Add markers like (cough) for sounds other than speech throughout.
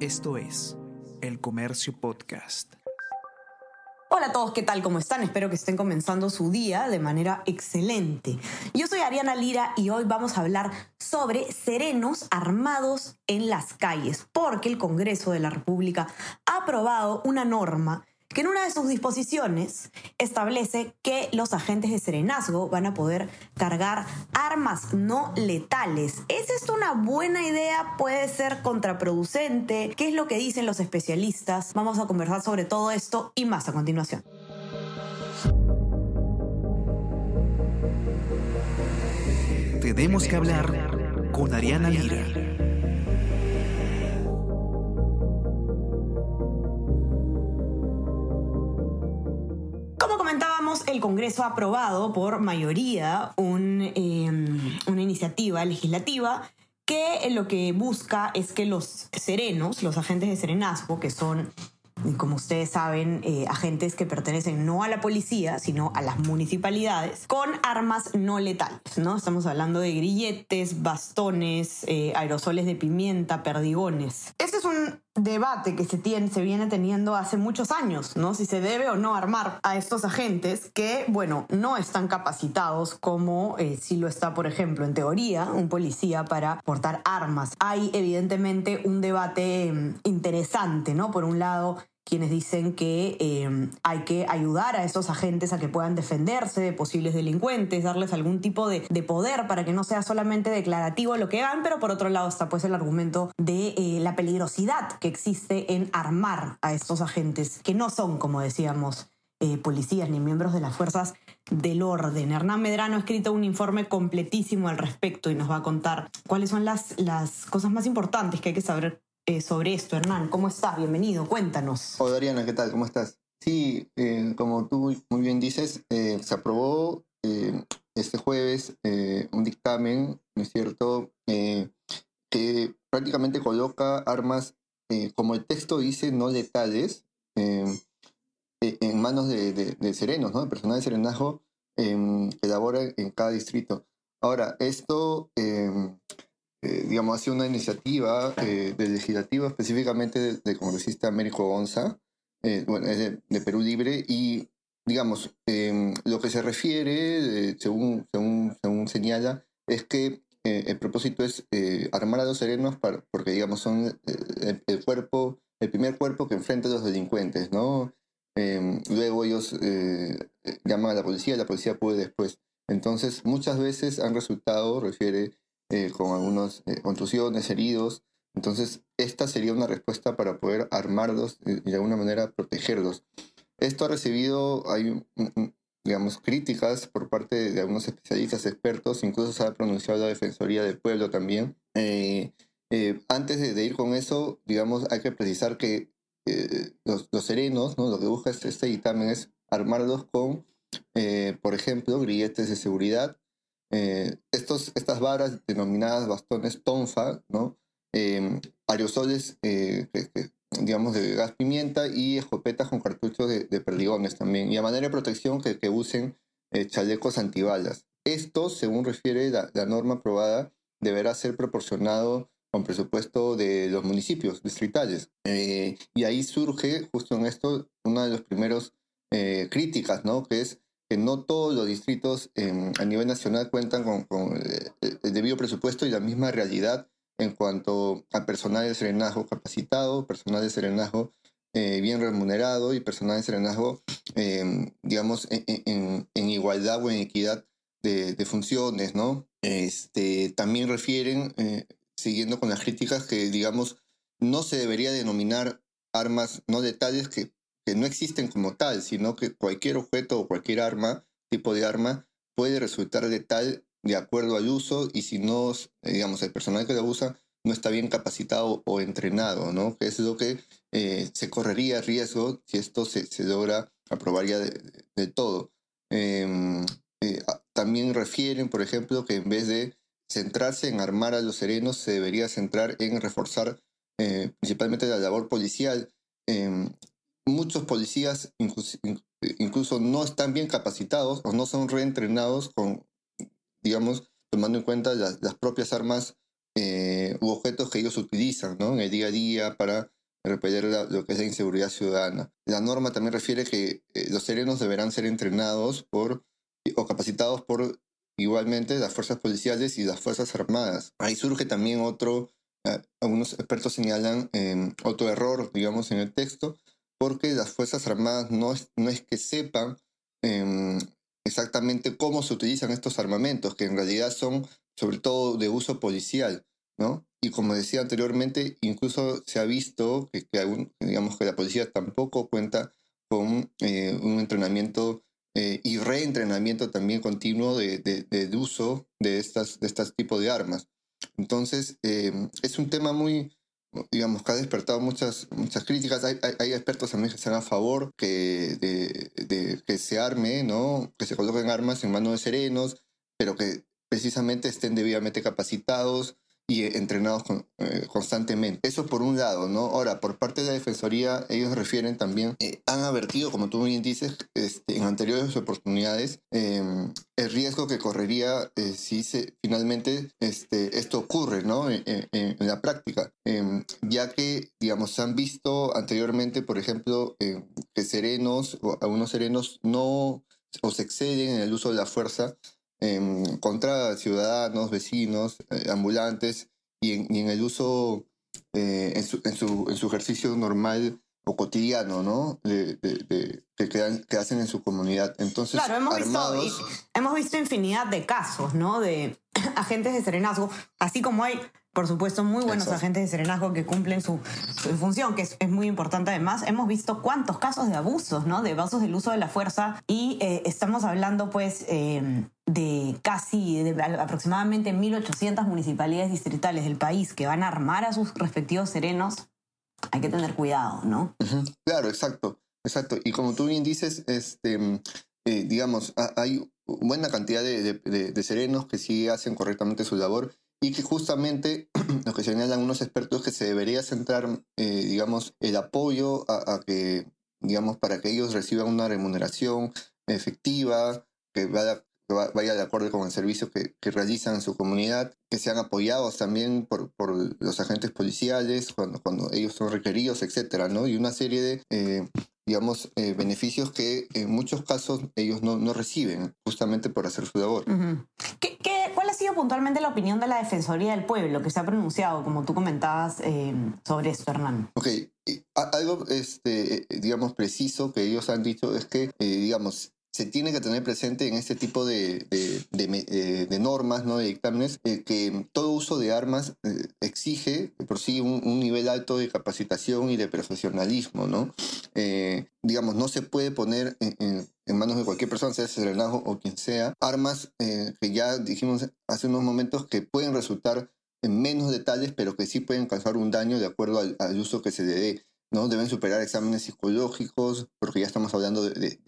Esto es El Comercio Podcast. Hola a todos, ¿qué tal? ¿Cómo están? Espero que estén comenzando su día de manera excelente. Yo soy Ariana Lira y hoy vamos a hablar sobre serenos armados en las calles, porque el Congreso de la República ha aprobado una norma que en una de sus disposiciones establece que los agentes de serenazgo van a poder cargar armas no letales. ¿Es esto una buena idea? ¿Puede ser contraproducente? ¿Qué es lo que dicen los especialistas? Vamos a conversar sobre todo esto y más a continuación. Tenemos que hablar con Ariana Lira. El Congreso ha aprobado por mayoría em, una iniciativa legislativa que lo que busca es que los serenos, los agentes de serenazgo, que son como ustedes saben, eh, agentes que pertenecen no a la policía, sino a las municipalidades, con armas no letales, ¿no? Estamos hablando de grilletes, bastones, eh, aerosoles de pimienta, perdigones. Este es debate que se, tiene, se viene teniendo hace muchos años, ¿no? Si se debe o no armar a estos agentes que, bueno, no están capacitados como eh, si lo está, por ejemplo, en teoría, un policía para portar armas. Hay evidentemente un debate mm, interesante, ¿no? Por un lado, quienes dicen que eh, hay que ayudar a esos agentes a que puedan defenderse de posibles delincuentes, darles algún tipo de, poder para que no sea solamente declarativo lo que hagan, pero por otro lado está pues el argumento de eh, la peligrosidad que existe en armar a estos agentes, que no son, como decíamos, eh, policías ni miembros de las fuerzas del orden. Hernán Medrano ha escrito un informe completísimo al respecto y nos va a contar cuáles son las, las cosas más importantes que hay que saber eh, sobre esto, Hernán. ¿Cómo estás? Bienvenido, cuéntanos. Hola, Ariana, ¿qué tal? ¿Cómo estás? Sí, eh, como tú muy bien dices, eh, se aprobó este jueves un dictamen, ¿no es cierto?, que prácticamente coloca armas, como el texto dice, no letales, en manos de, serenos, ¿no?, de personal de serenazgo que labora en cada distrito. Ahora, esto eh, digamos, ha sido una iniciativa eh, del legislativo, específicamente del de congresista Américo Gonza, eh, bueno, es de, Perú Libre, y, digamos, em, lo que se refiere, según, según, según señala, es que el propósito es armar a los serenos para, porque, digamos, son el, cuerpo, el primer cuerpo que enfrenta a los delincuentes, ¿no? Em, luego ellos llaman a la policía, la policía puede después. Entonces, muchas veces han resultado, refiere, eh, con algunas eh, contusiones, heridos. Entonces, esta sería una respuesta para poder armarlos y de alguna manera protegerlos. Esto ha recibido, hay, digamos, críticas por parte de algunos especialistas, expertos, incluso se ha pronunciado la Defensoría del Pueblo también. Eh, antes de, ir con eso, digamos, hay que precisar que los, los, serenos, ¿no? lo que busca este, este dictamen es armarlos con, por ejemplo, grilletes de seguridad, eh, estos, estas varas denominadas bastones tonfa, ¿no? Em, aerosoles, eh, digamos, de gas pimienta y escopetas con cartuchos de, perdigones también. Y a manera de protección que, que usen eh, chalecos antibalas. Esto, según refiere la, la, norma aprobada, deberá ser proporcionado con presupuesto de los municipios distritales. y ahí surge, justo en esto, una de las primeras críticas, ¿no? Que es que no todos los distritos a nivel nacional cuentan con, eh, el debido presupuesto y la misma realidad en cuanto a personal de serenazgo capacitado, personal de serenazgo eh, bien remunerado y personal de serenazgo, em, digamos, en, igualdad o en equidad de, funciones, ¿no? Este, también refieren, eh, siguiendo con las críticas, que, digamos, no se debería denominar armas no letales que que no existen como tal, sino que cualquier objeto o cualquier arma, tipo de arma, puede resultar letal de acuerdo al uso y si no, eh, digamos, el personal que lo usa no está bien capacitado o entrenado, ¿no? Que es lo que eh, se correría riesgo si esto se, logra aprobar ya de, todo. Em, eh, también refieren, por ejemplo, que en vez de centrarse en armar a los serenos, se debería centrar en reforzar principalmente la labor policial. Muchos policías incluso, no están bien capacitados o no son reentrenados con, digamos, tomando en cuenta las, propias armas eh, u objetos que ellos utilizan ¿no? en el día a día para repeler lo que es la inseguridad ciudadana. La norma también refiere que eh, los serenos deberán ser entrenados por o capacitados por igualmente las fuerzas policiales y las fuerzas armadas. Ahí surge también otro, eh, algunos expertos señalan em, otro error, digamos, en el texto, porque las fuerzas armadas no es, no es que sepan em, exactamente cómo se utilizan estos armamentos, que en realidad son sobre todo de uso policial, ¿no? Y como decía anteriormente, incluso se ha visto que, digamos que la policía tampoco cuenta con eh, un entrenamiento eh, y reentrenamiento también continuo de, de, uso de estas de estos tipos de armas. Entonces, eh, es un tema muy, digamos, que ha despertado muchas, muchas críticas. Hay, hay, expertos también que están a favor que, de, que se arme, ¿no? que se coloquen armas en manos de serenos, pero que precisamente estén debidamente capacitados y entrenados eh, constantemente. Eso por un lado, ¿no? Ahora, por parte de la Defensoría, ellos refieren también, eh, han advertido, como tú bien dices, este, en anteriores oportunidades, em, el riesgo que correría eh, si se, finalmente este, esto ocurre, ¿no? En, la práctica, em, ya que, digamos, se han visto anteriormente, por ejemplo, que serenos o algunos serenos no o se exceden en el uso de la fuerza Em, contra ciudadanos, vecinos, eh, ambulantes y en, el uso, eh, en, su, en, su, ejercicio normal o cotidiano, ¿no? De, que, hacen en su comunidad. Entonces, claro, hemos, visto, hemos visto infinidad de casos, ¿no? De (clears throat) agentes de serenazgo, así como hay por supuesto, muy buenos agentes de serenazgo que cumplen su, función, que es, muy importante además. Hemos visto cuántos casos de abusos, ¿no? De abusos del uso de la fuerza y eh, estamos hablando, pues, eh, de casi, de aproximadamente 1.800 municipalidades distritales del país que van a armar a sus respectivos serenos. Hay que tener cuidado, ¿no? Claro, exacto, exacto. Y como tú bien dices, este, eh, digamos, hay buena cantidad de, serenos que sí hacen correctamente su labor y que justamente (clears throat) lo que señalan unos expertos que se debería centrar, eh, digamos, el apoyo a, que, digamos, para que ellos reciban una remuneración efectiva, que vaya, vaya de acuerdo con el servicio que, que, realizan en su comunidad, que sean apoyados también por, por los agentes policiales cuando, cuando ellos son requeridos, etcétera, ¿no? Y una serie de eh, digamos, eh, beneficios que en muchos casos ellos no, no, reciben justamente por hacer su labor. ¿Qué, cuál ha sido puntualmente la opinión de la Defensoría del Pueblo que se ha pronunciado, como tú comentabas, eh, sobre esto, Hernán? Ok, algo, este, digamos, preciso que ellos han dicho es que, eh, digamos, se tiene que tener presente en este tipo de, de, de, normas, ¿no? de dictámenes, eh, que todo uso de armas eh, exige por sí un, nivel alto de capacitación y de profesionalismo. ¿no? Eh, digamos, no se puede poner en, manos de cualquier persona, sea serenazgo o quien sea, armas que ya dijimos hace unos momentos que pueden resultar en menos detalles, pero que sí pueden causar un daño de acuerdo al, uso que se le. ¿no? Deben superar exámenes psicológicos, porque ya estamos hablando de,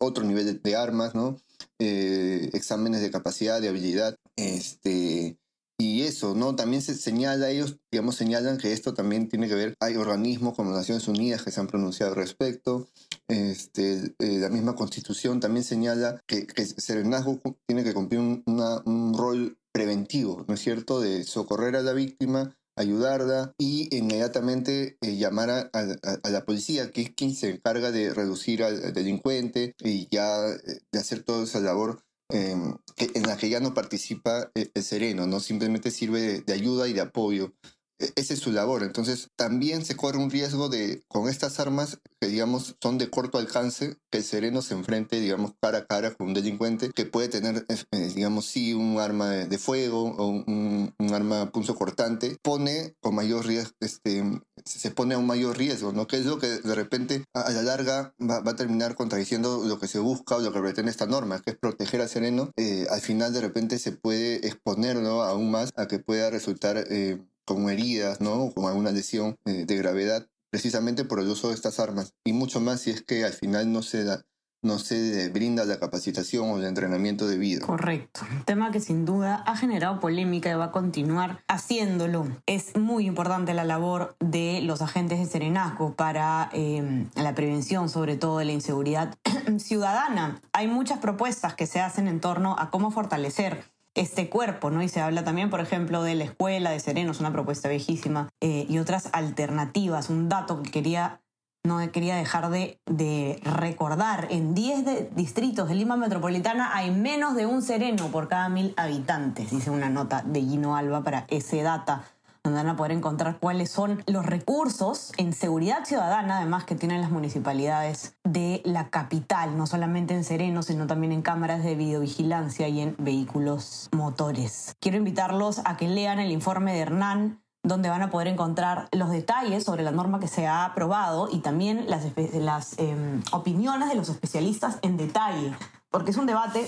otro nivel de, armas, ¿no? Eh, exámenes de capacidad, de habilidad, este, y eso, ¿no? También se señala, ellos, digamos, señalan que esto también tiene que ver, hay organismos como Naciones Unidas que se han pronunciado al respecto, este, eh, la misma constitución también señala que, que el serenazgo tiene que cumplir un, un rol preventivo, ¿no es cierto?, de socorrer a la víctima, ayudarla y inmediatamente eh, llamar a, la policía, que es quien se encarga de reducir al, delincuente y ya eh, de hacer toda esa labor em, en la que ya no participa eh, el, sereno, ¿no? Simplemente sirve de ayuda y de apoyo esa es su labor. Entonces, también se corre un riesgo de, con estas armas que, digamos, son de corto alcance, que el sereno se enfrente, digamos, cara a cara con un delincuente que puede tener, eh, digamos, sí, un arma de fuego o un, un arma punzo cortante, pone con mayor riesgo, este, se pone a un mayor riesgo, ¿no? Que es lo que de repente a, la larga va, a terminar contradiciendo lo que se busca o lo que pretende esta norma, que es proteger al sereno. Eh, al final, de repente, se puede exponerlo aún más a que pueda resultar. Eh, como heridas, ¿no? Como alguna lesión eh, de gravedad, precisamente por el uso de estas armas. Y mucho más si es que al final no se da, no se brinda la capacitación o el entrenamiento debido. Correcto. Tema que sin duda ha generado polémica y va a continuar haciéndolo. Es muy importante la labor de los agentes de serenazgo para eh, la prevención, sobre todo de la inseguridad (clears throat) ciudadana. Hay muchas propuestas que se hacen en torno a cómo fortalecer este cuerpo, ¿no? Y se habla también, por ejemplo, de la escuela de Serenos, una propuesta viejísima, eh, y otras alternativas. Un dato que quería, no quería dejar de, de recordar. En 10 distritos de Lima Metropolitana hay menos de un sereno por cada mil habitantes, dice una nota de Gino Alba para ese data donde van a poder encontrar cuáles son los recursos en seguridad ciudadana, además que tienen las municipalidades de la capital, no solamente en Sereno, sino también en cámaras de videovigilancia y en vehículos motores. Quiero invitarlos a que lean el informe de Hernán donde van a poder encontrar los detalles sobre la norma que se ha aprobado y también las, em, opiniones de los especialistas en detalle, porque es un debate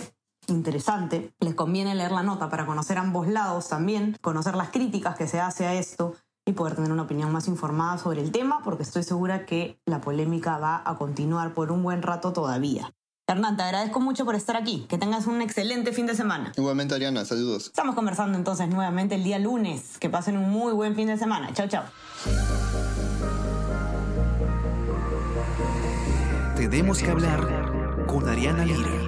interesante. Les conviene leer la nota para conocer ambos lados también, conocer las críticas que se hace a esto y poder tener una opinión más informada sobre el tema, porque estoy segura que la polémica va a continuar por un buen rato todavía. Hernán, te agradezco mucho por estar aquí. Que tengas un excelente fin de semana. Igualmente, Ariana, saludos. Estamos conversando entonces nuevamente el día lunes. Que pasen un muy buen fin de semana. Chao, chao. Tenemos que hablar con Ariana Lira.